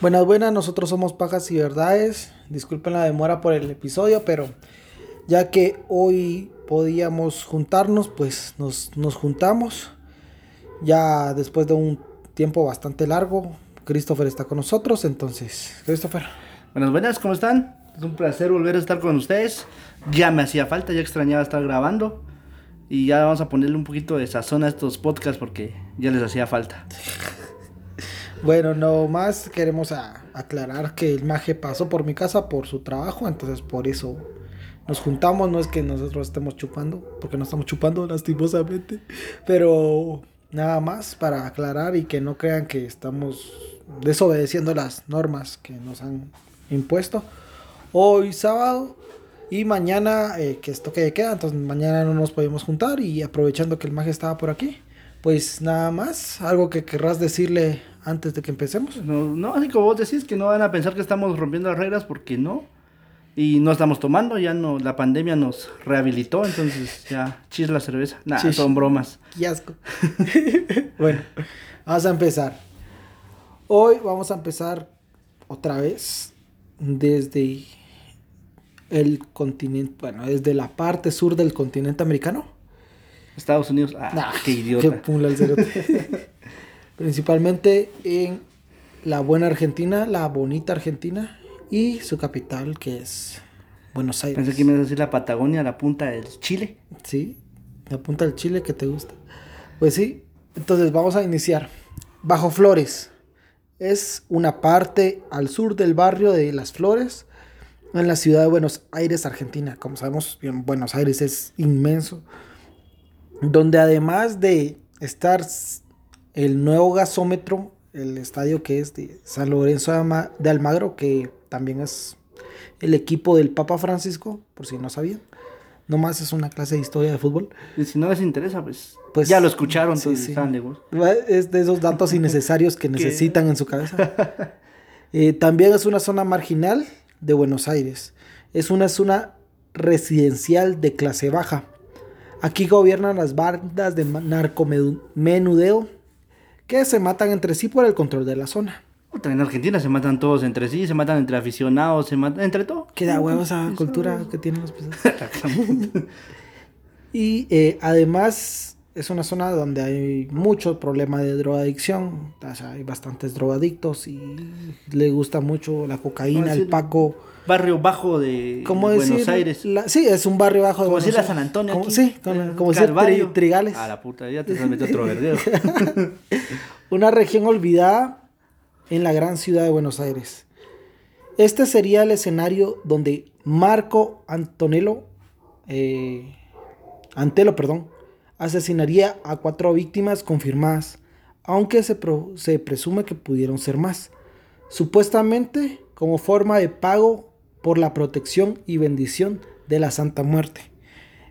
Buenas, buenas, nosotros somos Pajas y Verdades. Disculpen la demora por el episodio, pero ya que hoy podíamos juntarnos, pues nos, nos juntamos. Ya después de un tiempo bastante largo, Christopher está con nosotros, entonces, Christopher. Buenas, buenas, ¿cómo están? Es un placer volver a estar con ustedes. Ya me hacía falta, ya extrañaba estar grabando. Y ya vamos a ponerle un poquito de sazón a estos podcasts porque ya les hacía falta. Bueno, no más queremos aclarar que el maje pasó por mi casa por su trabajo, entonces por eso nos juntamos. No es que nosotros estemos chupando, porque no estamos chupando lastimosamente, pero nada más para aclarar y que no crean que estamos desobedeciendo las normas que nos han impuesto. Hoy sábado y mañana eh, que es toque de queda, entonces mañana no nos podemos juntar y aprovechando que el maje estaba por aquí. Pues nada más, algo que querrás decirle antes de que empecemos. No, no, así como vos decís que no van a pensar que estamos rompiendo las reglas porque no. Y no estamos tomando, ya no, la pandemia nos rehabilitó, entonces ya chis la cerveza. Chis. son bromas. Qué asco. bueno, vamos a empezar. Hoy vamos a empezar otra vez desde el continente, bueno, desde la parte sur del continente americano. Estados Unidos, ah, Nah, qué idiota. pula el cerote. Principalmente en la buena Argentina, la bonita Argentina y su capital que es Buenos Aires. Pensé que me ibas a decir la Patagonia, la punta del Chile. Sí, me apunta el chile que te gusta. Pues sí, entonces vamos a iniciar. Bajo Flores es una parte al sur del barrio de Las Flores, en la ciudad de Buenos Aires, Argentina. Como sabemos, Buenos Aires es inmenso. Donde además de estar el nuevo gasómetro, el estadio que es de San Lorenzo de Alma- de Almagro, que también es el equipo del Papa Francisco, por si no sabían. Nomás es una clase de historia de fútbol. Y si no les interesa, pues, Pues, ya lo escucharon, sí, sí. Es de esos datos innecesarios que necesitan en su cabeza. Eh, también es una zona marginal de Buenos Aires. Es una zona residencial de clase baja. Aquí gobiernan las bandas de narcomenudeo que se matan entre sí por el control de la zona. En Argentina se matan todos entre sí, se matan entre aficionados, se matan entre todo. Queda huevo esa cultura que tienen los pesados. Y eh, además es una zona donde hay mucho problema de drogadicción. O sea, hay bastantes drogadictos y le gusta mucho la cocaína, ¿Cómo el paco. Barrio bajo de ¿Cómo Buenos decir? Aires. La- sí, es un barrio bajo de Como Buenos decir la Aires. San Antonio Como- aquí. Sí, como, Eh, como decir tri- Trigales. A la puta, ya te metido otro verdeo. Una región olvidada en la gran ciudad de Buenos Aires. Este sería el escenario donde Marco Antonello, eh, Antelo, perdón, asesinaría a cuatro víctimas confirmadas, aunque se, se presume que pudieron ser más, supuestamente como forma de pago por la protección y bendición de la Santa Muerte.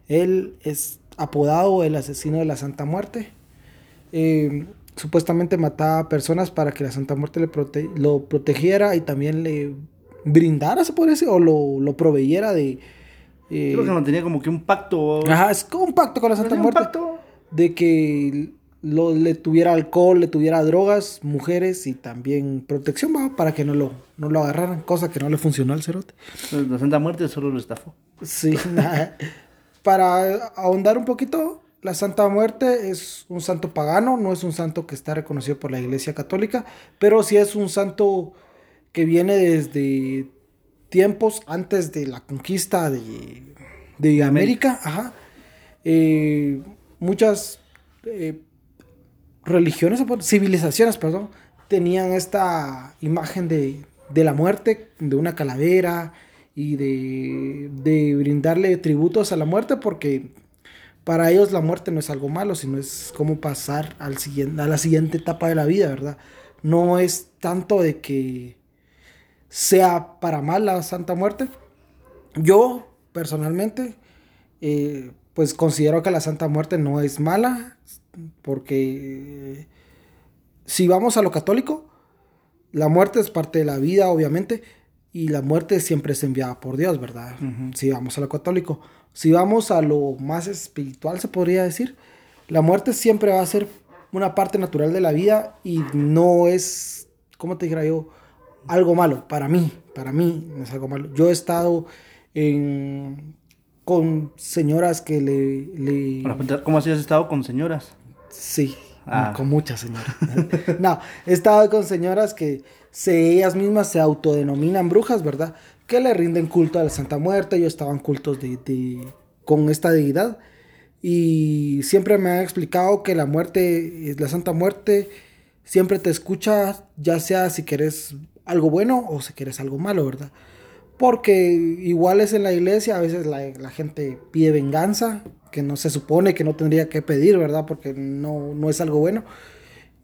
Él es apodado el asesino de la Santa Muerte. Eh, supuestamente mataba a personas para que la Santa Muerte le prote- lo protegiera y también le brindara, se puede decir, o lo, lo proveyera de... eh, Creo que no tenía como que un pacto. Ajá, es como un pacto con la Santa ¿Tenía un Muerte. pacto? De que lo- le tuviera alcohol, le tuviera drogas, mujeres y también protección, ¿va? para que no lo, no lo agarraran, cosa que no le funcionó al cerote. La Santa Muerte solo lo estafó. Sí, nada. Para ahondar un poquito, la Santa Muerte es un santo pagano, no es un santo que está reconocido por la Iglesia Católica, pero sí es un santo que viene desde tiempos antes de la conquista de, de América. Ajá. Eh, muchas eh, religiones, civilizaciones, perdón, tenían esta imagen de, de la muerte, de una calavera y de, de brindarle tributos a la muerte porque para ellos la muerte no es algo malo, sino es como pasar al siguiente, a la siguiente etapa de la vida, ¿verdad? No es tanto de que sea para mal la Santa Muerte. Yo, personalmente, eh, pues considero que la Santa Muerte no es mala, porque eh, si vamos a lo católico, la muerte es parte de la vida, obviamente, y la muerte siempre es enviada por Dios, ¿verdad? Si vamos a lo católico. Si vamos a lo más espiritual, se podría decir, la muerte siempre va a ser una parte natural de la vida y no es, ¿cómo te dijera yo? Algo malo. Para mí, para mí no es algo malo. Yo he estado en, con señoras que le... ¿Cómo así has estado con señoras? Sí, ah. con muchas señoras. no, he estado con señoras que se, ellas mismas se autodenominan brujas, ¿verdad? Que le rinden culto a la Santa Muerte. Ellos estaban cultos de, de, con esta deidad. Y siempre me han explicado que la muerte, la Santa Muerte, siempre te escucha, ya sea si quieres algo bueno o si quieres algo malo, ¿verdad? Porque igual es en la iglesia, a veces la, la, gente pide venganza, que no se supone que no tendría que pedir, ¿verdad? Porque no, no es algo bueno.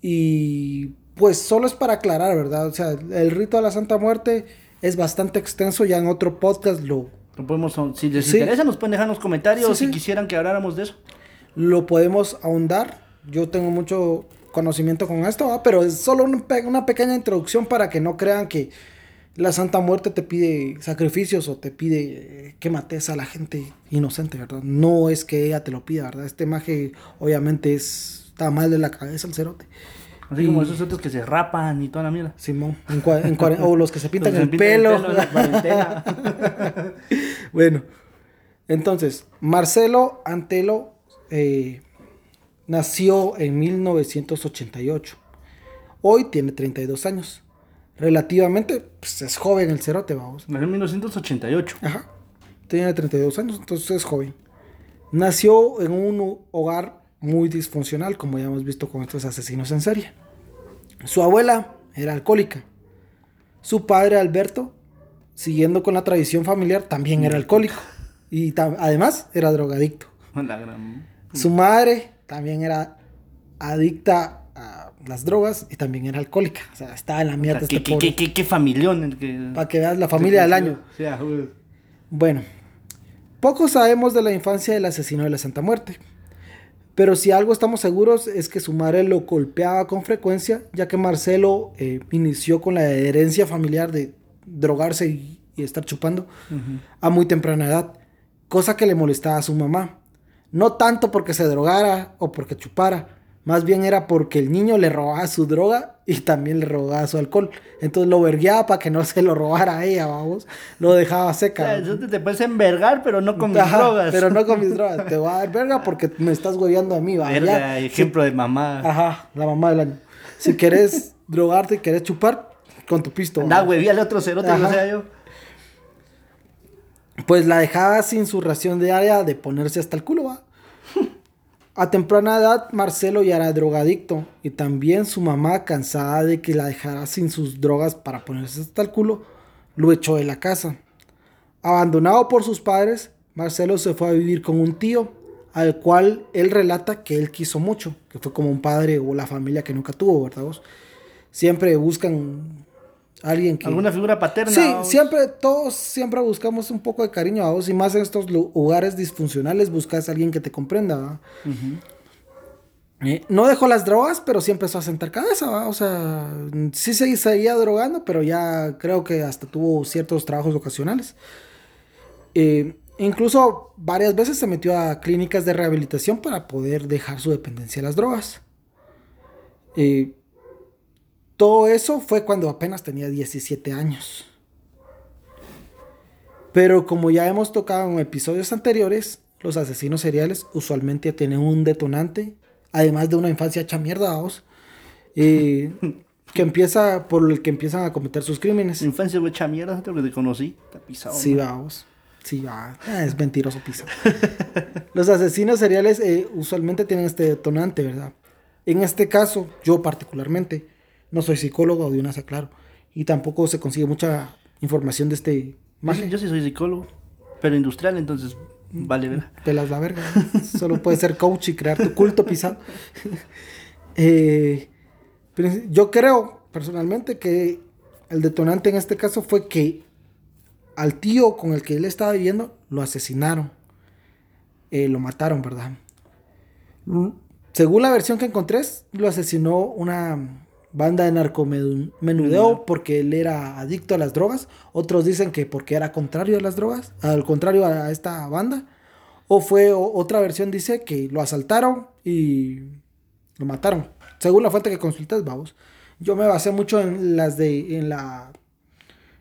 Y pues solo es para aclarar, ¿verdad? O sea, el rito de la Santa Muerte es bastante extenso, ya en otro podcast lo, podemos, si les interesa, nos pueden dejar en los comentarios si quisieran que habláramos de eso. Lo podemos ahondar. Yo tengo mucho conocimiento con esto, pero es solo una pequeña introducción para que no crean que la Santa Muerte te pide sacrificios o te pide eh, que mates a la gente inocente, ¿verdad? No es que ella te lo pida, ¿verdad? Este maje obviamente es, está mal de la cabeza el cerote. Así como esos otros que se rapan y toda la mierda. Simón, o los que se pintan el, pelo. bueno, entonces, Marcelo Antelo eh, nació en 1988. Hoy tiene 32 años. Relativamente, pues es joven el cerote, vamos. Nació en 1988. Ajá. Tiene 32 años, entonces es joven. Nació en un hogar muy disfuncional, como ya hemos visto con estos asesinos en serie. Su abuela era alcohólica. Su padre, Alberto, siguiendo con la tradición familiar, también era alcohólico. Y además era drogadicto. Su madre también era adicta a las drogas y también era alcohólica. O sea, estaba en la mierda. este ¿qué, qué, qué, familión. Para que veas la familia del año. Bueno, poco sabemos de la infancia del asesino de la Santa Muerte. Pero si algo estamos seguros es que su madre lo golpeaba con frecuencia, ya que Marcelo eh, inició con la herencia familiar de drogarse y, estar chupando a muy temprana edad, cosa que le molestaba a su mamá. No tanto porque se drogara o porque chupara, más bien era porque el niño le robaba su droga y también le robaba su alcohol. Entonces lo vergueaba para que no se lo robara a ella, vamos. Lo dejaba seca. O te, puedes envergar, pero no con mis drogas. Pero no con mis drogas. Te voy a dar verga porque me estás hueveando a mí, va. Verga, ejemplo de mamá. Ajá, la mamá del año. Si querés drogarte y querés chupar, con tu pisto. Da, al otro cerote, no sea yo. Pues la dejaba sin su ración diaria de ponerse hasta el culo, va. A temprana edad, Marcelo ya era drogadicto y también su mamá, cansada de que la dejara sin sus drogas para ponerse hasta el culo, lo echó de la casa. Abandonado por sus padres, Marcelo se fue a vivir con un tío, al cual él relata que él quiso mucho, que fue como un padre o la familia que nunca tuvo, ¿verdad? Siempre buscan alguien que... ¿Alguna figura paterna? Sí, siempre, todos siempre buscamos un poco de cariño a vos y más en estos lugares disfuncionales buscas a alguien que te comprenda. Eh, no dejó las drogas, pero sí empezó a sentar cabeza, o sea, sí se seguía drogando, pero ya creo que hasta tuvo ciertos trabajos ocasionales. Eh, incluso varias veces se metió a clínicas de rehabilitación para poder dejar su dependencia de las drogas. Eh, todo eso fue cuando apenas tenía 17 años. Pero como ya hemos tocado en episodios anteriores, los asesinos seriales usualmente tienen un detonante, además de una infancia hecha mierda, que empieza por el que empiezan a cometer sus crímenes. Infancia hecha mierda, te conocí, te pisado. Sí, vamos. Sí, va. Ah, es mentiroso pisado. los asesinos seriales eh, usualmente tienen este detonante, ¿verdad? En este caso, yo particularmente, no soy psicólogo, de una claro. Y tampoco se consigue mucha información de este Yo, sí soy psicólogo, pero industrial, entonces vale verga. Pelas la verga. Solo puedes ser coach y crear tu culto pisado. Eh, yo creo, personalmente, que el detonante en este caso fue que al tío con el que él estaba viviendo lo asesinaron. Eh, lo mataron, ¿verdad? Según la versión que encontré, lo asesinó una banda de narcomenudeo porque él era adicto a las drogas. Otros dicen que porque era contrario a las drogas, al contrario a esta banda. O fue otra versión dice que lo asaltaron y lo mataron. Según la fuente que consultas, vamos. Yo me basé mucho en las de en la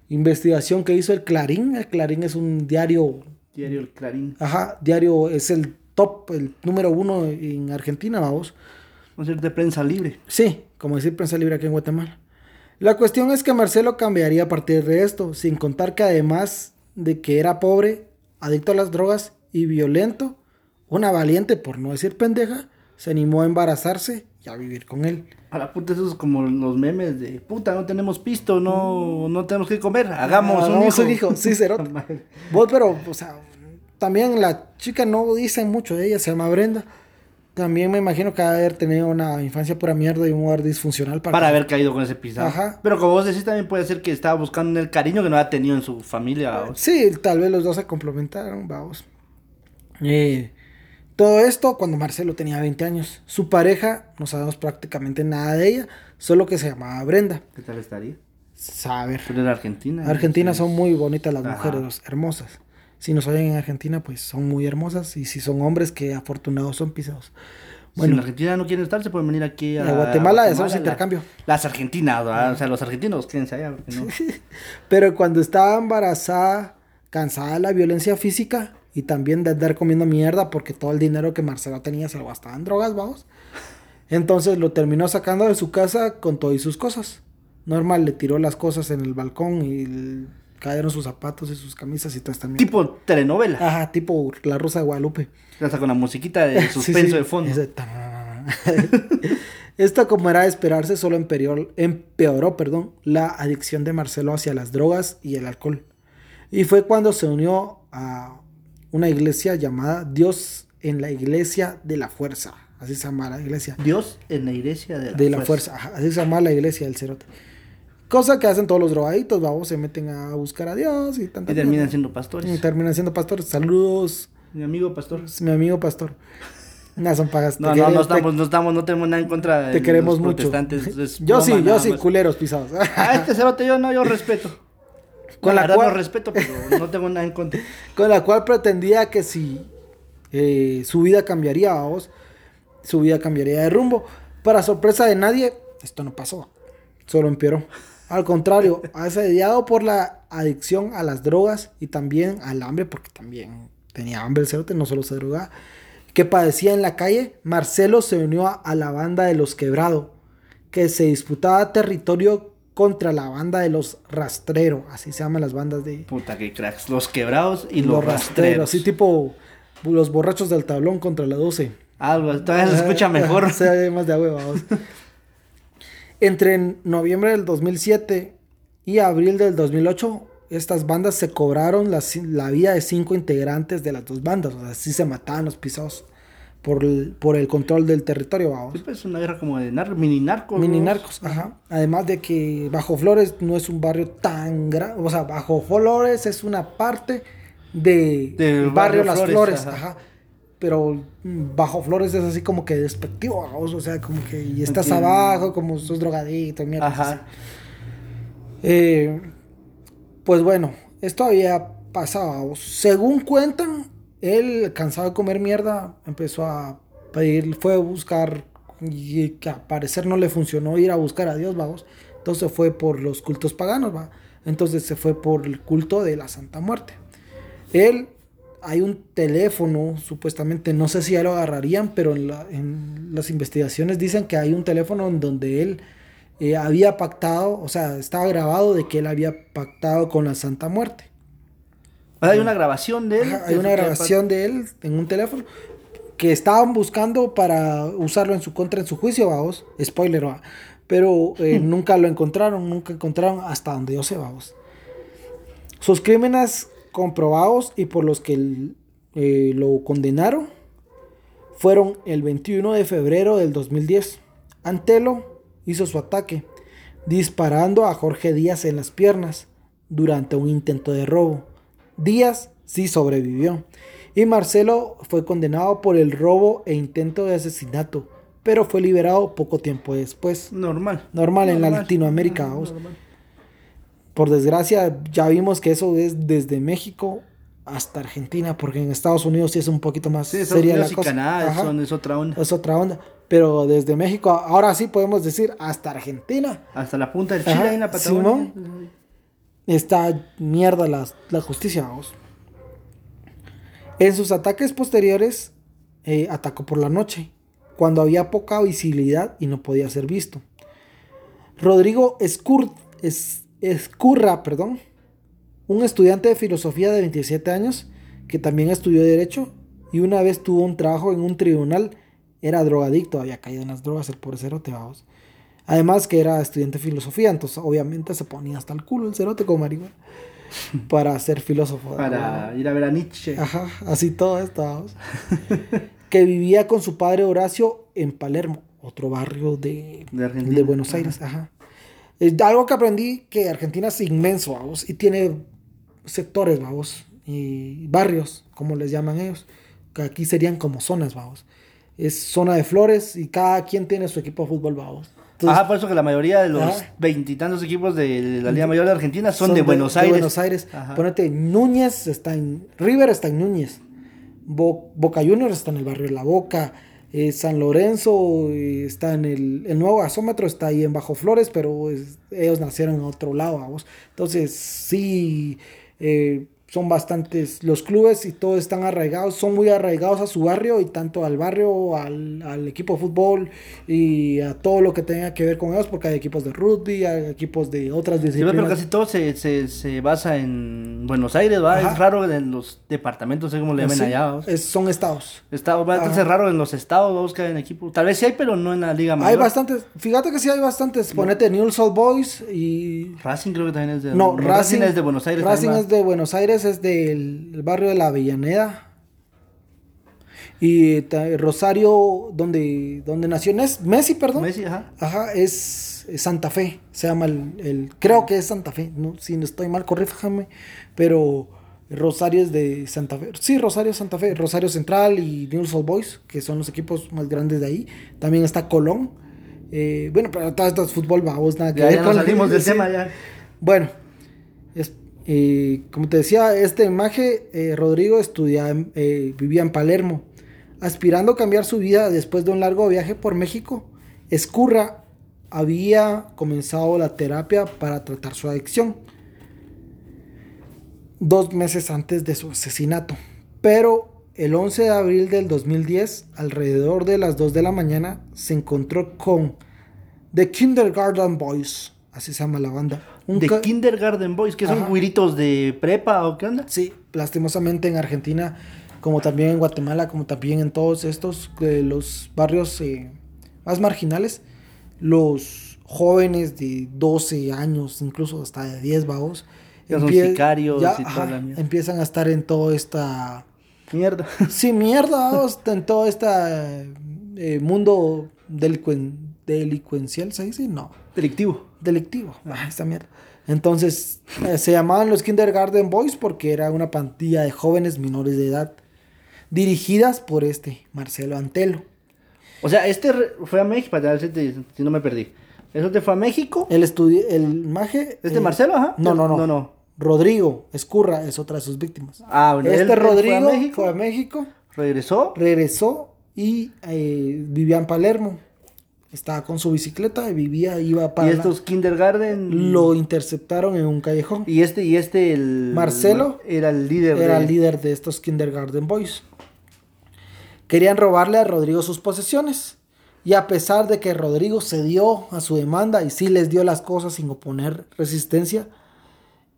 investigación que hizo el Clarín. El Clarín es un diario. Diario El Clarín. Ajá, diario es el top, el número uno en Argentina, vamos. Vamos a ser de prensa libre. Sí, como decir prensa libre aquí en Guatemala. La cuestión es que Marcelo cambiaría a partir de esto, sin contar que además de que era pobre, adicto a las drogas y violento, una valiente, por no decir pendeja, se animó a embarazarse y a vivir con él. A la puta, eso es como los memes de puta, no tenemos pisto, no, no tenemos que comer, hagamos, Hagamos un un hijo. hijo, sí, cerote. Vos, pero, o sea, también la chica no dice mucho de ella, se llama Brenda. También me imagino que haber tenido una infancia pura mierda y un hogar disfuncional para, Para haber caído con ese pisado. Ajá. Pero como vos decís, también puede ser que estaba buscando el cariño que no había tenido en su familia. Sí, tal vez los dos se complementaron, vamos. Eh, todo esto cuando Marcelo tenía 20 años. Su pareja, no sabemos prácticamente nada de ella, solo que se llamaba Brenda. ¿Qué tal estaría? Saber. Pero en Argentina. Argentina sí. son muy bonitas las Ajá. mujeres, hermosas. Si nos oyen en Argentina, pues son muy hermosas. Y si son hombres, que afortunados son pisados. si Bueno, en Argentina no quieren estar, se pueden venir aquí a, a Guatemala y hacemos la- intercambio. Las argentinas, ¿verdad? o sea, los argentinos, quédense allá. no. Pero cuando estaba embarazada, cansada de la violencia física y también de andar comiendo mierda porque todo el dinero que Marcelo tenía se lo gastaba en drogas, vamos. Entonces lo terminó sacando de su casa con todas sus cosas. Normal, le tiró las cosas en el balcón y cayeron sus zapatos y sus camisas y todo esta mierda. tipo telenovela. Ajá, tipo La Rosa de Guadalupe. Hasta con la musiquita de suspenso sí, de fondo. ese. Esto, como era de esperarse, solo empeoró, empeoró perdón, la adicción de Marcelo hacia las drogas y el alcohol. Y fue cuando se unió a una iglesia llamada Dios en la Iglesia de la Fuerza. Así se llama la iglesia. Dios en la iglesia de la, De la fuerza. así se llama la iglesia del cerote. Cosa que hacen todos los drogadictos, vamos, se meten a buscar a Dios y tanta Y terminan mierda. siendo Y pastores. terminan siendo pastores. Saludos, Mi amigo pastor. mi amigo pastor. No, son pagas. No, no, no estamos, no estamos, no tenemos nada en contra de Te queremos los mucho. protestantes. es Yo sí, yo sí, más. culeros pisados. A este cerote yo no, yo respeto. Con la la verdad cual- no respeto, pero no tengo nada en contra. Con la cual pretendía que si eh, su vida cambiaría, vamos, su vida cambiaría de rumbo. Para sorpresa de nadie, esto no pasó. Solo empeoró. Al contrario, asediado por la adicción a las drogas y también al hambre, porque también tenía hambre el cerote, no solo se drogaba, que padecía en la calle, Marcelo se unió a, la banda de los Quebrado, que se disputaba territorio contra la banda de los Rastrero, así se llaman las bandas de Puta que cracks. Los quebrados y los, los, rastreros, rastreros. así tipo los borrachos del tablón contra la 12. Algo, todavía se escucha mejor. Se ve más de. Entre noviembre del 2007 y abril del 2008, estas bandas se cobraron la, la vida de cinco integrantes de las dos bandas. O sea, así se mataban los pisados por el, por el control del territorio, vamos. Sí, pues, Es una guerra como de nar mini narcos. Mini narcos, ajá. Además de que Bajo Flores no es un barrio tan grande, o sea, Bajo Flores es una parte de barrio, barrio Las Flores, Flores, ajá. ajá. Pero Bajo Flores es así como que despectivo, o sea, como que y estás Entiendo. abajo, como sos drogadito, mierda. Ajá. Eh, pues bueno, esto había pasado. Según cuentan, él, cansado de comer mierda, empezó a pedir, fue a buscar, y que al parecer no le funcionó ir a buscar a Dios, vamos. Entonces fue por los cultos paganos, va. Entonces se fue por el culto de la Santa Muerte. Él, hay un teléfono, supuestamente, no sé si ya lo agarrarían, pero en, la- en las investigaciones dicen que hay un teléfono en donde él eh, había pactado, o sea, estaba grabado de que él había pactado con la Santa Muerte. Sea, hay una grabación de él. Ajá, hay una grabación de él en un teléfono que estaban buscando para usarlo en su contra en su juicio, vamos. Spoiler, va. Pero eh, nunca lo encontraron, nunca encontraron hasta donde yo sé, vamos. Sus crímenes comprobados y por los que eh, lo condenaron fueron el 21 de febrero del 2010. Antelo hizo su ataque, disparando a Jorge Díaz en las piernas durante un intento de robo. Díaz sí sobrevivió y Marcelo fue condenado por el robo e intento de asesinato, pero fue liberado poco tiempo después. Normal. Normal en la. Latinoamérica, normal. Por desgracia, ya vimos que eso es desde México hasta Argentina, porque en Estados Unidos sí es un poquito más Sí, seria la y cosa. Canadá Ajá, son, es otra onda. es otra onda. Pero desde México, ahora sí podemos decir hasta Argentina. Hasta la punta del Ajá, Chile ahí en la Patagonia. está mierda la, la justicia, vamos. En sus ataques posteriores, eh, atacó por la noche, cuando había poca visibilidad y no podía ser visto. Rodrigo Escur, es, Escurra, perdón, un estudiante de filosofía de 27 años que también estudió Derecho y una vez tuvo un trabajo en un tribunal, era drogadicto, había caído en las drogas, el pobre cerote, vamos. Además que era estudiante de filosofía, entonces obviamente se ponía hasta el culo el cerote con marihuana para ser filósofo. Para ir a ver a Nietzsche. Ajá, así todo esto, vamos. que vivía con su padre Horacio en Palermo, otro barrio de, de, Buenos Aires. Ajá. Es algo que aprendí que Argentina es inmenso, vamos, y tiene sectores, vamos, y barrios, como les llaman ellos, que aquí serían como zonas, vamos. Es zona de flores y cada quien tiene su equipo de fútbol, vamos. Ajá, por eso que la mayoría de los veintitantos equipos de la Liga Mayor de Argentina son, de, Buenos Aires. De Buenos Aires. Ponete, Núñez está en. River está en Núñez. Boca Juniors está en el barrio de La Boca. Eh, San Lorenzo eh, está en el, el nuevo gasómetro, está ahí en Bajo Flores, pero ellos nacieron en otro lado, vamos. Entonces, sí, eh, son bastantes los clubes y todos están arraigados, son muy arraigados a su barrio y tanto al barrio, al, al, equipo de fútbol y a todo lo que tenga que ver con ellos, porque hay equipos de rugby, hay equipos de otras disciplinas. Sí, pero casi todo se, se, se basa en Buenos Aires, ¿va? Es raro en los departamentos, sé cómo le llaman allá. Es, son estados. Estados, va a ser raro en los estados, vamos que hay en equipo. Tal vez sí hay, pero no en la Liga Mayor. Hay bastantes, fíjate que sí hay bastantes, ponete Newell's Old Boys y... Racing creo que también es de... No, Racing, es de Buenos Aires. Racing es de Buenos Aires es del barrio de la Avellaneda. Y Rosario, donde, donde nació Messi, perdón. Messi, ajá. Ajá, es, Santa Fe. Se llama el, Creo que es Santa Fe. No, si no estoy mal, corríjame. Pero Rosario es de Santa Fe. Sí, Rosario Santa Fe. Rosario Central y Newell's Old Boys, que son los equipos más grandes de ahí. También está Colón. Eh, bueno, pero todo esto es fútbol, vamos, nada que ya, ya salimos del tema ya. Bueno, como te decía, este imagen, eh, Rodrigo eh, vivía en Palermo, aspirando a cambiar su vida después de un largo viaje por México. Escurra había comenzado la terapia para tratar su adicción dos meses antes de su asesinato. Pero el 11 de abril del 2010, alrededor de las 2 de la mañana, se encontró con The Kindergarten Boys, así se llama la banda de Kindergarten Boys, que son güiritos de prepa o qué onda. Sí, lastimosamente en Argentina, como también en Guatemala, como también en todos estos, eh, los barrios eh, más marginales, los jóvenes de 12 años, incluso hasta de 10 vagos, ya son sicarios y empiezan a estar en toda esta... Mierda. Sí, mierda, en todo este mundo delincuencial, ¿se dice? No. Delictivo. Delictivo. Ah, esta mierda. Entonces, eh, se llamaban los Kindergarten Boys porque era una pandilla de jóvenes menores de edad, dirigidas por este, Marcelo Antelo. O sea, este fue a México, para si no me perdí. ¿Eso te fue a México? El estudio, el maje... ¿Este Marcelo, ajá? No, no, no. No, Rodrigo Escurra es otra de sus víctimas. Ah, bueno. Este Rodrigo fue a México. Fue a México regresó. Regresó y eh, vivía en Palermo estaba con su bicicleta y vivía, iba para... ¿Y estos kindergarten? Lo interceptaron en un callejón. ¿Y este, y este, el... Marcelo? Era el líder Era el líder de estos kindergarten boys. Querían robarle a Rodrigo sus posesiones. Y a pesar de que Rodrigo cedió a su demanda y sí les dio las cosas sin oponer resistencia,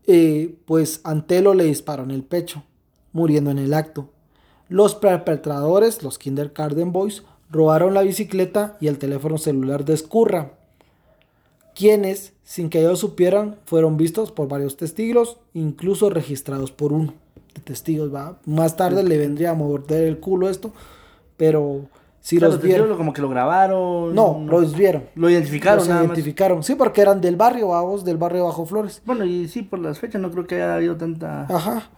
eh, pues Antelo le disparó en el pecho, muriendo en el acto. Los perpetradores, los kindergarten boys, robaron la bicicleta y el teléfono celular de Escurra, quienes, sin que ellos supieran, fueron vistos por varios testigos, incluso registrados por uno de testigos. ¿va? Más tarde le vendría a morder el culo esto, pero si los vieron. como que lo grabaron. No, los vieron. Lo identificaron. Los identificaron. Sí, porque eran del barrio, vamos, del barrio Bajo Flores. Bueno, y sí, por las fechas no creo que haya habido tanta. Ajá.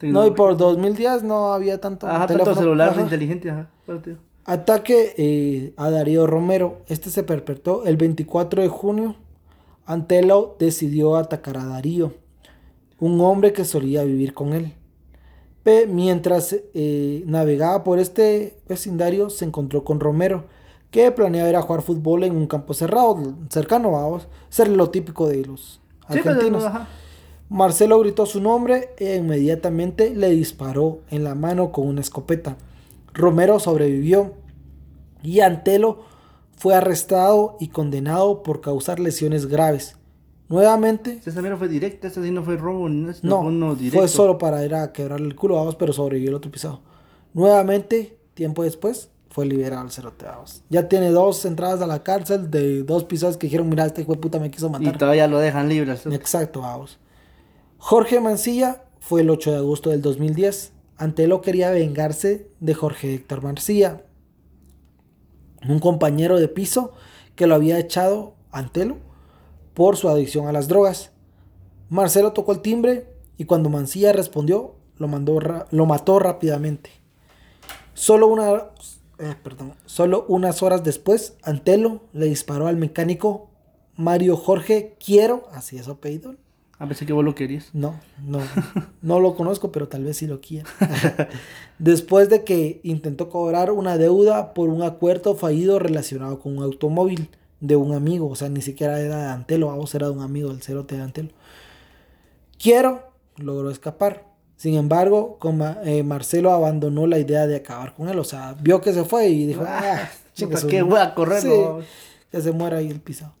No, y por 2010 no había tanto. Ajá, tanto celular inteligente, ajá. Ataque eh, a Darío Romero. Este se perpetró el 24 de junio. Antelo decidió atacar a Darío, un hombre que solía vivir con él. mientras eh, navegaba por este vecindario, se encontró con Romero, que planeaba ir a jugar fútbol en un campo cerrado, cercano, vamos, ser lo típico de los pues, argentinos. Marcelo gritó su nombre e inmediatamente le disparó en la mano con una escopeta. Romero sobrevivió y Antelo fue arrestado y condenado por causar lesiones graves. Nuevamente. También no fue directa, esta sí no fue robo, no, No, fue fue solo para ir a quebrarle el culo, vamos, pero sobrevivió el otro pisado. Nuevamente, tiempo después, fue liberado el cerote, vamos. Ya tiene dos entradas a la cárcel de dos pisados que dijeron, mira, este hijo de puta me quiso Y matar. todavía lo dejan libre. al. Exacto, vamos. Jorge Mancilla fue el 8 de agosto del 2010. Antelo quería vengarse de Jorge Héctor Mancilla, un compañero de piso que lo había echado Antelo por su adicción a las drogas. Marcelo tocó el timbre y cuando Mancilla respondió, lo, mandó lo mató rápidamente. Solo, una, eh, perdón, solo unas horas después, Antelo le disparó al mecánico Mario Jorge Quiero, así es su. A veces que vos lo querías. No, no, no lo conozco, pero tal vez sí lo quiera. Después de que intentó cobrar una deuda por un acuerdo fallido relacionado con un automóvil de un amigo, o sea, ni siquiera era de Antelo, vamos, era de un amigo del cerote de Antelo. Quiero logró escapar. Sin embargo, con Ma- eh, Marcelo abandonó la idea de acabar con él, o sea, vio que se fue y dijo, ah, su- ¿Qué voy a correr? Sí, que se muera ahí el pisado.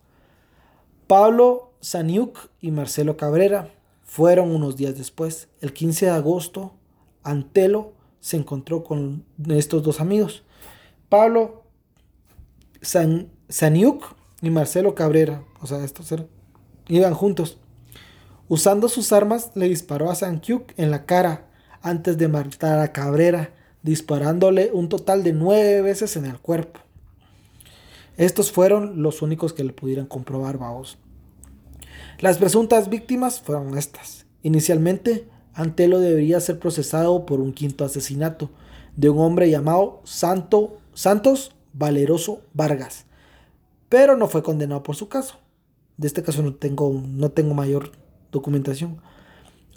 Pablo Saniuk y Marcelo Cabrera fueron unos días después. El 15 de agosto, Antelo se encontró con estos dos amigos. Pablo San, Saniuk y Marcelo Cabrera, o sea, estos eran- iban juntos. Usando sus armas, le disparó a Sankyuk en la cara antes de matar a Cabrera, disparándole un total de nueve veces en el cuerpo. Estos fueron los únicos que le pudieran comprobar, vamos. Las presuntas víctimas fueron estas. Inicialmente, Antelo debería ser procesado por un quinto asesinato de un hombre llamado Santo, Santos Valeroso Vargas, pero no fue condenado por su caso. De este caso no tengo, no tengo mayor documentación.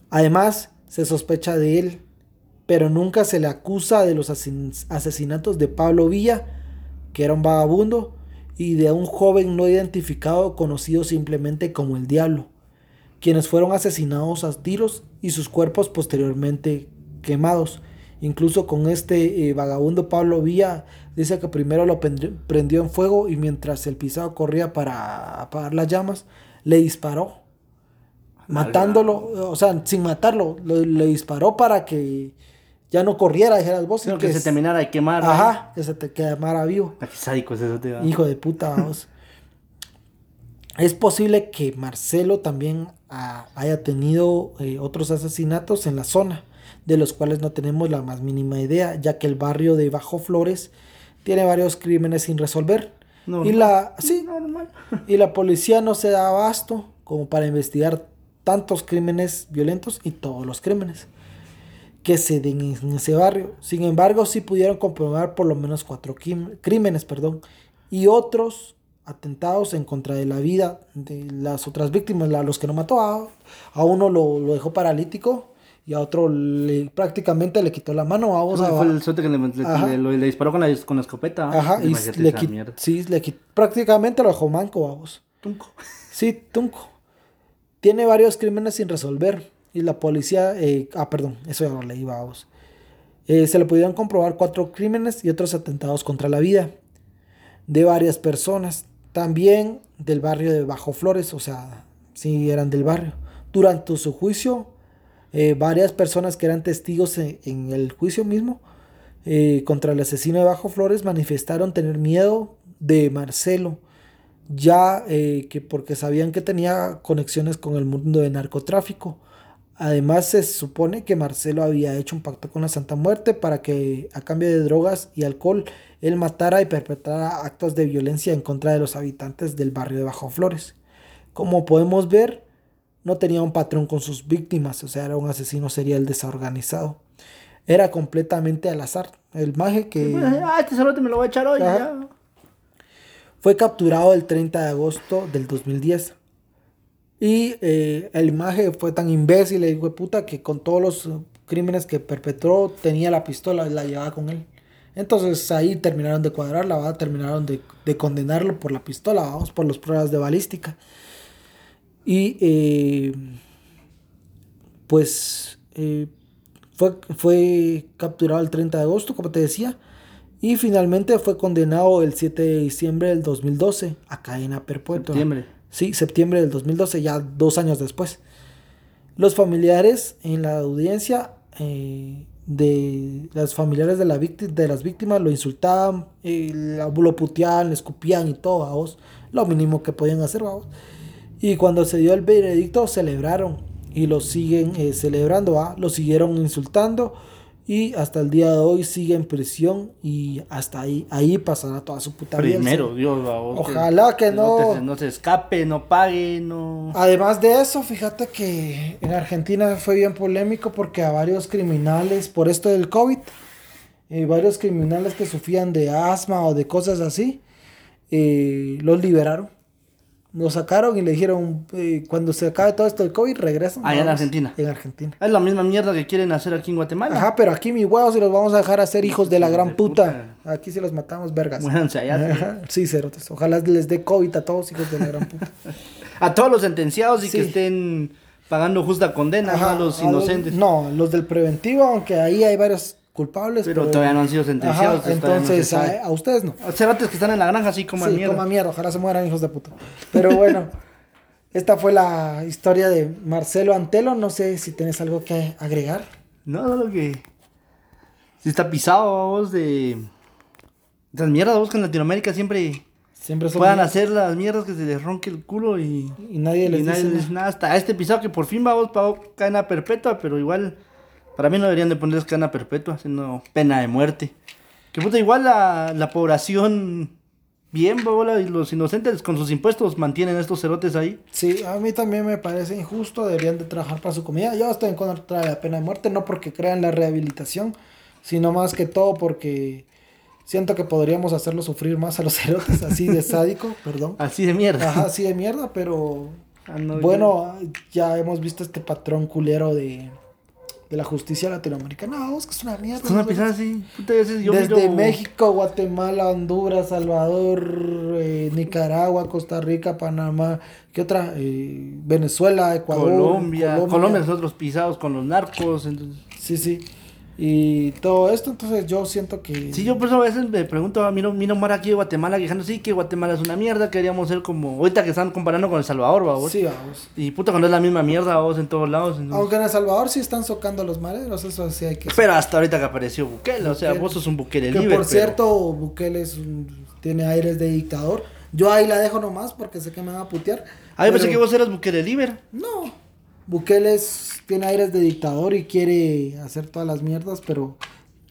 Además, se sospecha de él, pero nunca se le acusa de los asesinatos de Pablo Villa, que era un vagabundo, y de un joven no identificado conocido simplemente como el Diablo, quienes fueron asesinados a tiros y sus cuerpos posteriormente quemados. Incluso con este eh, vagabundo Pablo Villa dice que primero lo prend- prendió en fuego y mientras el pisado corría para apagar las llamas, le disparó matándolo, o sea, sin matarlo, lo- le disparó para que ya no corriera, dijeras vos. y Sino que se s- terminara de quemar. Ajá, que se te quemara vivo. Qué sádico es eso, tío. Hijo de puta, vamos. Es posible que Marcelo también haya tenido eh, otros asesinatos en la zona, de los cuales no tenemos la más mínima idea, ya que el barrio de Bajo Flores tiene varios crímenes sin resolver. Y la, sí, Normal. y la policía no se da abasto como para investigar tantos crímenes violentos y todos los crímenes que se den en ese barrio. Sin embargo, sí pudieron comprobar por lo menos cuatro crímenes, perdón, y otros atentados en contra de la vida de las otras víctimas, a los que no mató, a, a uno lo, lo dejó paralítico y a otro le, prácticamente le quitó la mano. A, Fue el suerte que le, disparó con la, con la escopeta. Ajá, y le quit- sí, le quit- prácticamente lo dejó manco, vamos. Tunco. Sí, Tunco. Tiene varios crímenes sin resolver. Y la policía. eh, ah, perdón, eso ya lo leí, vamos. Eh, se le pudieron comprobar cuatro crímenes y otros atentados contra la vida de varias personas. También del barrio de Bajo Flores, o sea, sí eran del barrio. Durante su juicio, eh, varias personas que eran testigos en, el juicio mismo eh, contra el asesino de Bajo Flores manifestaron tener miedo de Marcelo ya que porque sabían que tenía conexiones con el mundo de narcotráfico. Además se supone que Marcelo había hecho un pacto con la Santa Muerte para que a cambio de drogas y alcohol él matara y perpetrara actos de violencia en contra de los habitantes del barrio de Bajo Flores. Como podemos ver, no tenía un patrón con sus víctimas, o sea, era un asesino serial desorganizado. Era completamente al azar. El maje que... Ah, este cerote me lo voy a echar hoy. Ya. Fue capturado el 30 de agosto del 2010. Y eh, el imagen fue tan imbécil, hijo de puta, que con todos los crímenes que perpetró tenía la pistola y la llevaba con él. Entonces ahí terminaron de cuadrarla, terminaron de, de condenarlo por la pistola, vamos, por las pruebas de balística. Y eh, pues eh, fue, fue capturado el 30 de agosto, como te decía, y finalmente fue condenado el 7 de diciembre del 2012 a cadena perpetua. Sí, septiembre del 2012, ya dos años después. Los familiares en la audiencia eh, de las familiares de, la de las víctimas lo insultaban, eh, lo puteaban, le escupían y todo, lo mínimo que podían hacer, vamos. Y cuando se dio el veredicto celebraron y lo siguen eh, celebrando, ¿va? lo siguieron insultando y hasta el día de hoy sigue en prisión y hasta ahí ahí pasará toda su puta vida. Primero, Dios, Ojalá que, no no, se escape, no pague, no. Además de eso, fíjate que en Argentina fue bien polémico porque a varios criminales por esto del COVID, eh, varios criminales que sufrían de asma o de cosas así, eh, los liberaron lo sacaron y le dijeron, eh, cuando se acabe todo esto del COVID, regresan. Allá en Argentina. En Argentina. Es la misma mierda que quieren hacer aquí en Guatemala. Ajá, pero aquí mi huevos y los vamos a dejar a ser hijos de la gran puta. Aquí sí los matamos, vergas. Muéranse allá. Sí, cerotes. Ojalá les dé COVID a todos hijos de la gran puta. a todos los sentenciados y que estén pagando justa condena, a los inocentes. no, los del preventivo, aunque ahí hay varios culpables. Pero, todavía no han sido sentenciados. entonces, a, ustedes no. Cerotes que están en la granja, así como sí, mierda. como mierda, ojalá se mueran hijos de puta. Pero bueno, esta fue la historia de Marcelo Antelo. No sé si tienes algo que agregar. No, lo que. Si está pisado vos de. Esas mierdas, vos que en Latinoamérica siempre. Siempre puedan hacer las mierdas que se les ronque el culo y. Y nadie les, dice, nada. Hasta este pisado que por fin va vos pagó cadena perpetua, pero igual para mí no deberían de ponerles cadena perpetua, sino pena de muerte. Que puta, igual la, la población bien, bola, y los inocentes con sus impuestos mantienen estos cerotes ahí. Sí, a mí también me parece injusto, deberían de trabajar para su comida. Yo estoy en contra de la pena de muerte, no porque crean la rehabilitación, sino más que todo porque siento que podríamos hacerlo sufrir más a los cerotes, así de sádico, perdón. Así de mierda. Ajá, así de mierda, pero ah, bueno, ya hemos visto este patrón culero de de la justicia latinoamericana. Vamos, que es una mierda. Es una así. Desde México, Guatemala, Honduras, Salvador, eh, Nicaragua, Costa Rica, Panamá, ¿qué otra? Eh, Venezuela, Ecuador. Colombia. Colombia. Colombia, nosotros pisados con los narcos. Entonces... Sí, sí. Y todo esto, entonces yo siento que... Sí, yo por eso a veces me pregunto, a mí no mar aquí de Guatemala quejando, sí, que Guatemala es una mierda, queríamos ser como... Ahorita que están comparando con El Salvador, vos. Sí, vamos. Y puta, cuando es la misma mierda, vos, en todos lados. Aunque en El Salvador sí están socando los mareros, eso sí hay que... Pero hasta ahorita que apareció Bukele, o sea, vos sos un Bukele que por cierto, Bukele es tiene aires de dictador. Yo ahí la dejo nomás porque sé que me van a putear. Ah, yo pensé que vos eras Bukele libre. No, Bukele tiene aires de dictador y quiere hacer todas las mierdas, pero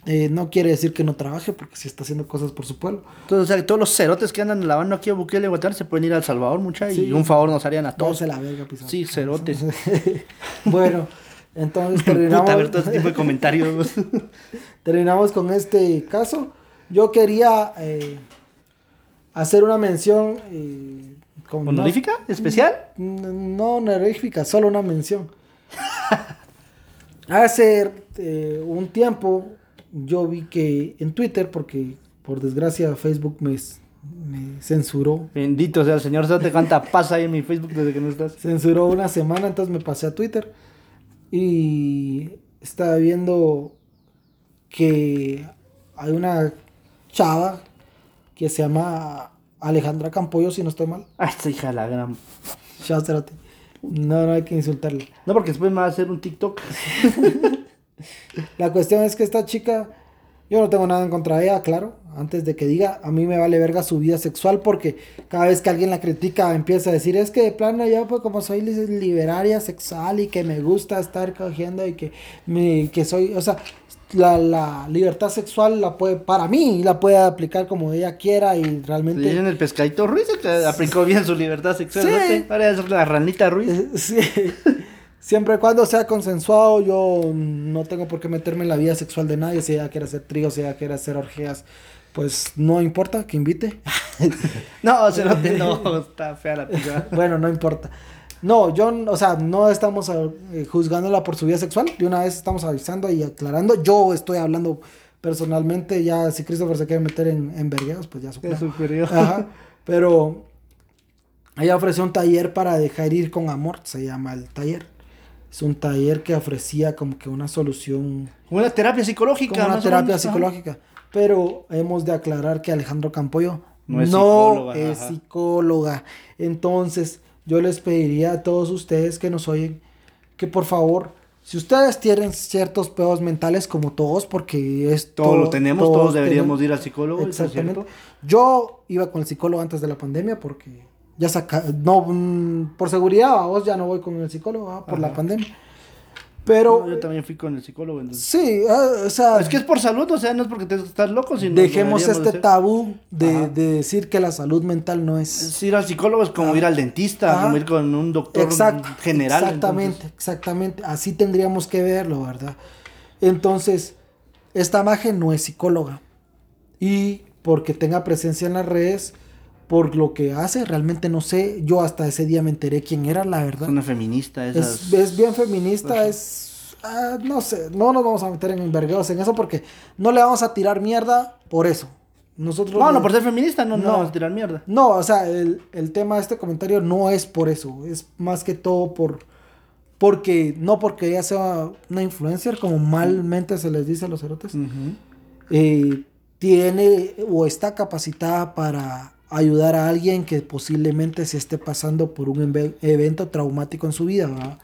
eh, no quiere decir que no trabaje porque sí está haciendo cosas por su pueblo. Entonces, o sea, todos los cerotes que andan lavando aquí a Bukele Guatemala se pueden ir a El Salvador, mucha, y un favor nos harían a todos. la verga, pisado. Sí, cerotes. bueno, entonces terminamos. a ver todo ese tipo de comentarios. terminamos con este caso. Yo quería eh, hacer una mención. Eh, ¿Honorífica? ¿Especial? No, honorífica, solo una mención. Hace eh, un tiempo yo vi que en Twitter, porque por desgracia Facebook me, me censuró. Bendito sea el Señor, ¿sabes cuánta pasa ahí en mi Facebook desde que no estás? Censuró una semana, entonces me pasé a Twitter y estaba viendo que hay una chava que se llama Alejandra Campollo, si no estoy mal. Ah, esta hija de la gran. No, no hay que insultarle. No, porque después me va a hacer un TikTok. La cuestión es que esta chica, yo no tengo nada en contra de ella, claro. Antes de que diga, a mí me vale verga su vida sexual porque cada vez que alguien la critica empieza a decir, es que de plano yo pues como soy liberaria sexual y que me gusta estar cogiendo y que, me, que soy, o sea, la, la, libertad sexual la puede, para mí, la puede aplicar como ella quiera y realmente... en el pescadito Ruiz que aplicó bien su libertad sexual, sí. Para la ranita Ruiz. Sí. Siempre y cuando sea consensuado, yo no tengo por qué meterme en la vida sexual de nadie. Si ella quiere hacer tríos, si ella quiere hacer orgías, pues no importa que invite. no, o sea, no, está fea la pica. bueno, no importa. No, yo, o sea, no estamos eh, juzgándola por su vida sexual. De una vez estamos avisando y aclarando. Yo estoy hablando personalmente. Ya, si Christopher se quiere meter en, en pues ya superior. Ajá. Pero ella ofreció un taller para dejar ir con amor. Se llama el taller Es un taller que ofrecía como que una solución, Una terapia psicológica. como una terapia menos, ajá. psicológica. Pero hemos de aclarar que Alejandro Campoyo No no es es, psicóloga, ajá. psicóloga. Entonces, yo les pediría a todos ustedes que nos oyen que por favor, si ustedes tienen ciertos pedos mentales como todos, porque es Todos todo- lo tenemos, todos, deberíamos ir al psicólogo. ¿eso es Exactamente. Yo iba con el psicólogo antes de la pandemia porque ya saca, no, mm, por seguridad, vos ya no voy con el psicólogo ¿va? por la pandemia. Pero No, yo también fui con el psicólogo. entonces- sí, ah, o sea, Es que es por salud, o sea, no es porque te estás loco, sino. dejemos este tabú de, de decir que la salud mental no es Es ir al psicólogo es como ir al dentista, como ir con un doctor Exacto, general. Exactamente, entonces- exactamente. Así tendríamos que verlo, ¿verdad? Entonces, esta imagen no es psicóloga. Y porque tenga presencia en las redes, por lo que hace, realmente no sé. Yo hasta ese día me enteré quién era, la es verdad. una feminista. Esas... Es, es bien feminista, es... ah, no sé, no nos vamos a meter en envergados en eso porque no le vamos a tirar mierda por eso. Nosotros No, no, por ser feminista no, no. No. vamos a tirar mierda. no, o sea, el, el tema de este comentario no es por eso, es más que todo por... Porque, no porque ella sea una influencer, como malmente se les dice a los erotes, eh, tiene o está capacitada para ayudar a alguien que posiblemente se esté pasando por un evento traumático en su vida, ¿verdad?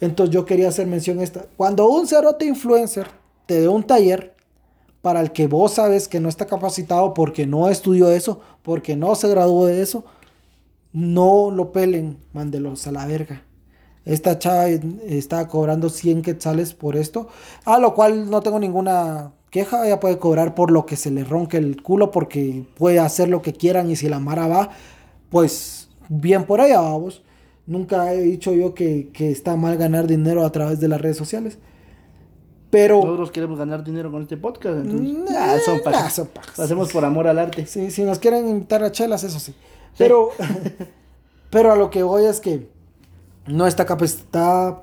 Entonces yo quería hacer mención a esta. Cuando un cerote influencer te dé un taller para el que vos sabes que no está capacitado porque no estudió eso, porque no se graduó de eso, no lo pelen, mándelos a la verga. Esta chava eh, estaba cobrando 100 quetzales por esto, a lo cual no tengo ninguna queja, ella puede cobrar por lo que se le ronque el culo porque puede hacer lo que quieran y si la Mara va, pues bien por ella, vamos. Nunca he dicho yo que, que está mal ganar dinero a través de las redes sociales. Pero... Nosotros queremos ganar dinero con este podcast, entonces. Mm, nah, son nah, son pajas. Lo hacemos por amor al arte. Sí, si nos quieren invitar a chelas, eso sí. Pero, pero a lo que voy es que no está capacitada,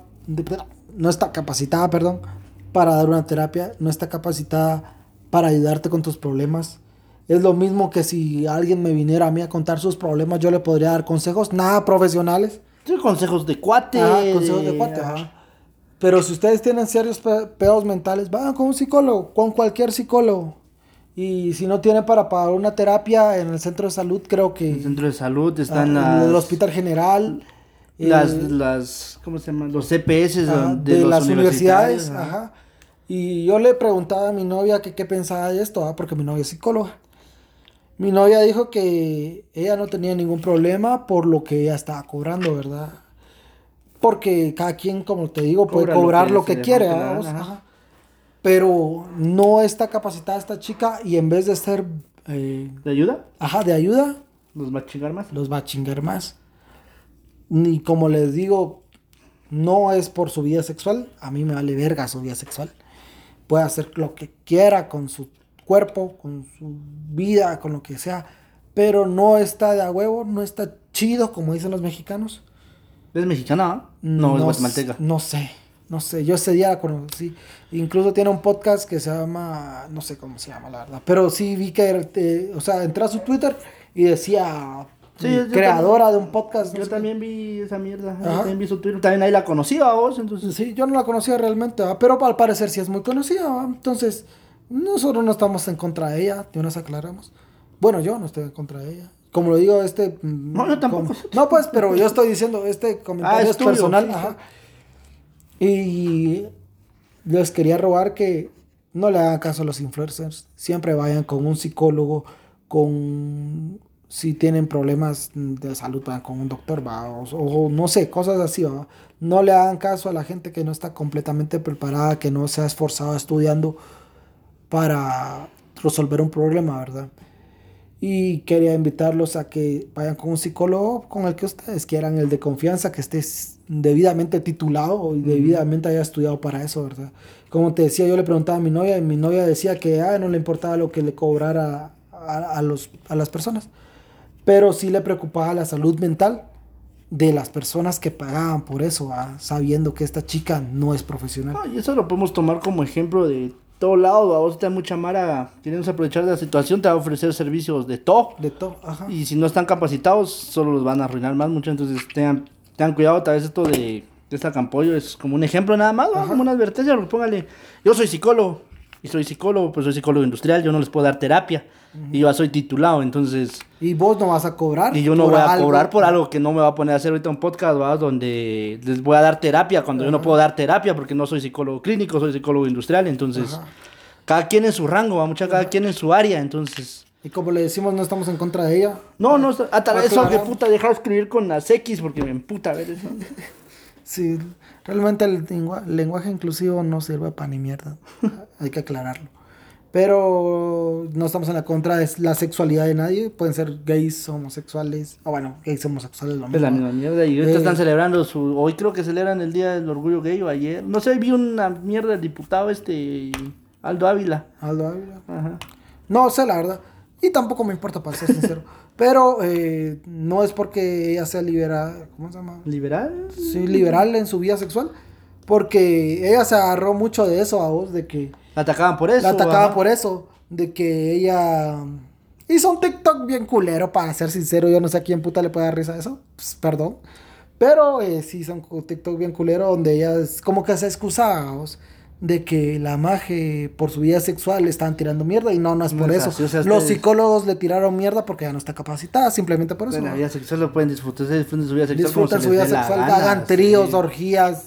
no está capacitada, perdón, para dar una terapia, no está capacitada para ayudarte con tus problemas. Es lo mismo que si alguien me viniera a mí a contar sus problemas, yo le podría dar consejos, nada profesionales. Sí, consejos de cuate. Ajá, consejos de cuate, ajá. Pero si ustedes tienen serios pe- pedos mentales, vayan con un psicólogo, con cualquier psicólogo. Y si no tienen para pagar una terapia en el centro de salud, creo que En el centro de salud ah, están en las, el hospital general, las, eh, las, ¿cómo se llaman? Los CPS ajá, de, de, los las universidades, ajá. ajá. Y yo le preguntaba a mi novia qué pensaba de esto, ah, porque mi novia es psicóloga. Mi novia dijo que ella no tenía ningún problema por lo que ella estaba cobrando, ¿verdad? Porque cada quien, como te digo, puede Cobra lo cobrar que lo que, quiere, gana, Ajá. ajá. Pero no está capacitada esta chica y en vez de ser, eh, ¿Te ayuda? ajá, de ayuda, ¿Nos va a chingar más? los va a chingar más. Ni como les digo, no es por su vida sexual. A mí me vale verga su vida sexual. Puede hacer lo que quiera con su cuerpo, con su vida, con lo que sea. Pero no está de a huevo, no está chido, como dicen los mexicanos. ¿Es mexicana? ah? No, es guatemalteca. No sé, no sé. Yo ese día la conocí. Incluso tiene un podcast que se llama, no sé cómo se llama, la verdad. Pero sí vi que, eh, o sea, entré a su Twitter y decía Sí, yo- yo creadora de un podcast. Yo también vi esa mierda. Yo también vi su Twitter. También ahí la conocí a vos, entonces. Sí, yo no la conocía realmente, ¿va? pero al parecer sí es muy conocida. ¿va? Entonces, nosotros no estamos en contra de ella, de nos aclaramos. Bueno, yo no estoy en contra de ella. Como lo digo, este... mm, No, yo tampoco. no, pues, pero yo estoy diciendo, este comentario Ah, es es tuyo, personal. sí, ajá. Y les quería robar que no le hagan caso a los influencers. Siempre vayan con un psicólogo, con... Si tienen problemas de salud, vayan con un doctor, va, o, o no sé, cosas así, va. No le hagan caso a la gente que no está completamente preparada, que no se ha esforzado estudiando para resolver un problema, ¿verdad? Y quería invitarlos a que vayan con un psicólogo con el que ustedes quieran, el de confianza, que esté debidamente titulado y debidamente haya estudiado para eso, ¿verdad? Como te decía, yo le preguntaba a mi novia y mi novia decía que ah, no le importaba lo que le cobrara a, a los, a las personas, pero sí le preocupaba la salud mental de las personas que pagaban por eso, ¿va? sabiendo que esta chica no es profesional. No, y eso lo podemos tomar como ejemplo de todo lado. A vos te mucha mara. Queriendo aprovechar de la situación, te va a ofrecer servicios de todo. De todo, ajá. Y si no están capacitados, solo los van a arruinar más mucho. Entonces tengan, tengan cuidado, tal vez esto de de esta Campollo es como un ejemplo nada más, como una advertencia, porque póngale, yo soy psicólogo, y soy psicólogo, pues soy psicólogo industrial, yo no les puedo dar terapia, y yo ya soy titulado, entonces... Y vos no vas a cobrar. Y yo no voy a algo. cobrar por algo que no me va a poner a hacer ahorita un podcast, ¿va? Donde les voy a dar terapia cuando yo no puedo dar terapia porque no soy psicólogo clínico, soy psicólogo industrial. Entonces, cada quien en su rango, ¿va? Mucha, cada quien en su área. Entonces, Y como le decimos, no estamos en contra de ella. no, no, hasta eso que puta, dejar de escribir con las X porque me emputa ver eso. Sí, realmente el lengua- lenguaje inclusivo no sirve para ni mierda. Hay que aclararlo. Pero no estamos en la contra de la sexualidad de nadie. Pueden ser gays, homosexuales. O bueno, gays, homosexuales, lo Es la mismo. misma mierda. Y ahorita Eh. están celebrando su. Hoy creo que celebran el Día del Orgullo Gay o ayer. No sé, vi una mierda del diputado este. Aldo Ávila. Aldo Ávila. Ajá. No sé, la verdad. Y tampoco me importa, para ser sincero. Pero eh, no es porque ella sea liberal. ¿Cómo se llama? ¿Liberal? Sí, liberal en su vida sexual. Porque ella se agarró mucho de eso a vos, de que La atacaban por eso. la atacaba ajá. por eso. De que ella hizo un TikTok bien culero, para ser sincero. Yo no sé a quién puta le puede dar risa a eso. Pues, perdón. Pero eh, sí hizo un TikTok bien culero donde ella es como que se excusaba vos, de que la maje por su vida sexual le estaban tirando mierda y no, no es por es eso. así, o sea, Los picólogos le tiraron mierda porque ya no está capacitada, simplemente por eso. La vida sexual lo pueden disfrutar, se disfruten su vida sexual. se su vida sexual, gana, hagan tríos, sí. orgías.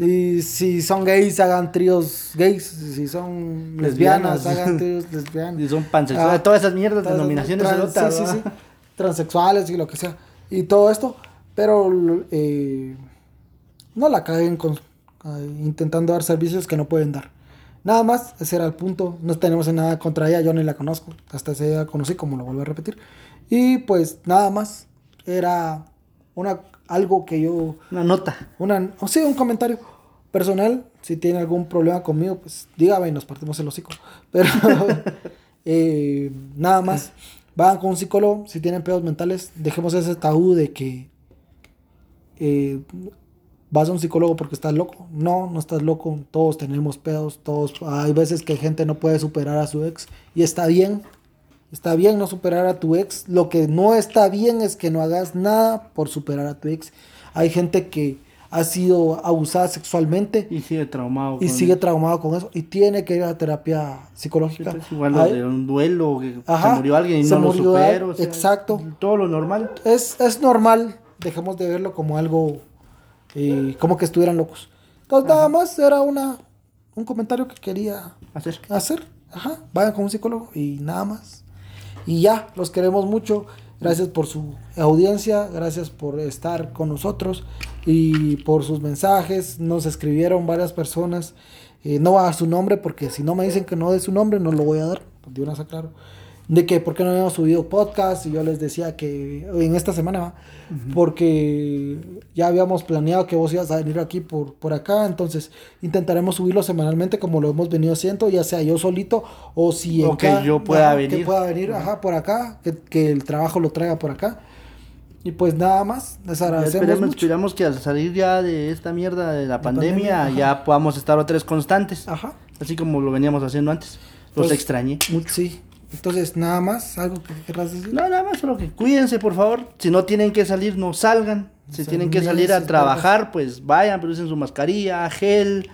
Y si son gays, hagan tríos gays. Si son lesbianas, Lesbianas. hagan tríos lesbianas. Y son pansexuales, Ah, todas esas mierdas, Todas denominaciones trans- sí, sí, sí. Transexuales y lo que sea. Y todo esto. Pero eh, no la caguen con, intentando dar servicios que no pueden dar. Nada más, ese era el punto. No tenemos nada contra ella, yo ni la conozco. Hasta ese día la conocí, como lo vuelvo a repetir. Y pues nada más. Era una, algo que yo Una nota. una, o sea, un comentario personal. Si tiene algún problema conmigo, pues dígame y nos partimos el hocico. Pero eh, nada más. Vayan con un psicólogo. Si tienen pedos mentales, dejemos ese tabú de que eh, vas a un psicólogo porque estás loco. No, no estás loco. Todos tenemos pedos. Todos, hay veces que gente no puede superar a su ex. Y está bien. Está bien no superar a tu ex. Lo que no está bien es que no hagas nada por superar a tu ex. Hay gente que ha sido abusada sexualmente Y sigue traumado. y sigue traumado con eso y tiene que ir a terapia psicológica. pues, igual lo de un duelo, que Ajá, se murió alguien y se no murió lo supero. al- o sea, exacto. Todo lo normal. es, es normal, dejemos de verlo como algo, eh, como que estuvieran locos. Entonces nada más era una, un comentario que quería Hacer. hacer. Ajá, vayan con un psicólogo y nada más. Y ya, los queremos mucho. Gracias por su audiencia, gracias por estar con nosotros y por sus mensajes. Nos escribieron varias personas. Eh, no va a dar su nombre porque si no me dicen que no de su nombre, no lo voy a dar. De una aclaro. De que por qué no habíamos subido podcast y yo les decía que en esta semana, ¿va? porque ya habíamos planeado que vos ibas a venir aquí por, por acá, entonces intentaremos subirlo semanalmente como lo hemos venido haciendo, ya sea yo solito o si O que yo pueda ajá, venir. Que pueda venir, ajá, por acá, que, que el trabajo lo traiga por acá. Y pues nada más, les Ya agradecemos Esperemos, mucho. esperamos que al salir ya de esta mierda de la pandemia, pandemia, ajá. ya podamos estar otra vez constantes. Ajá. Así como lo veníamos haciendo antes. Los Pues, extrañé. mu- Sí. Entonces, nada más, algo que querrás decir. No, nada más, solo que cuídense, por favor. Si no tienen que salir, no salgan. Si tienen que salir a trabajar, pues vayan, pero usen su mascarilla, gel,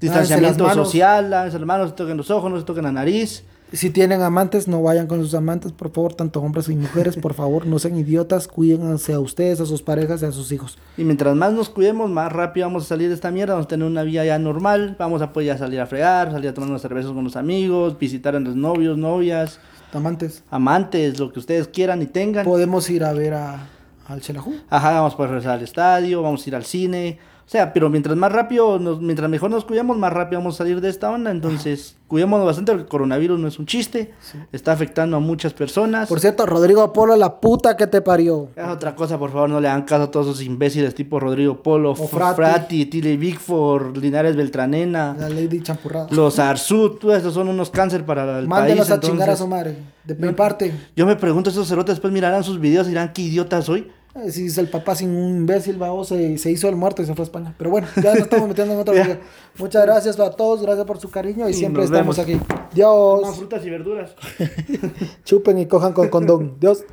distanciamiento social, lávense las manos, se toquen los ojos, no se toquen la nariz. Si tienen amantes, no vayan con sus amantes, por favor, tanto hombres y mujeres, por favor, no sean idiotas, cuídense a ustedes, a sus parejas y a sus hijos. Y mientras más nos cuidemos, más rápido vamos a salir de esta mierda, vamos a tener una vida ya normal, vamos a poder ya salir a fregar, salir a tomar unas cervezas con los amigos, visitar a los novios, novias, Amantes, amantes, lo que ustedes quieran y tengan. podemos ir a ver a, al Chelajú. Ajá, vamos a poder regresar al estadio, vamos a ir al cine. O sea, pero mientras más rápido, nos- mientras mejor nos cuidemos, más rápido vamos a salir de esta onda. Entonces, cuidémonos bastante porque el coronavirus no es un chiste. Está afectando a muchas personas. Por cierto, Rodrigo Polo, la puta que te parió. Es otra cosa, por favor, no le hagan caso a todos esos imbéciles tipo Rodrigo Polo, Frati. Frati, Tilly Bigford, Linares Beltranena, La Lady Champurrada. los Arzú, todos esos son unos cáncer para el Mándenos país. a chingar a su madre. De mi parte. Yo me pregunto, esos cerotes después mirarán sus videos y dirán, qué idiota soy. Eh, Si es el papá sin un imbécil, va, se, se hizo el muerto y se fue a España. Pero bueno, ya nos estamos metiendo en otro Ya. video. Muchas gracias a todos, gracias por su cariño y Y siempre nos estamos vemos. aquí. Dios. Coman frutas y verduras. Chupen y cojan con condón. Dios.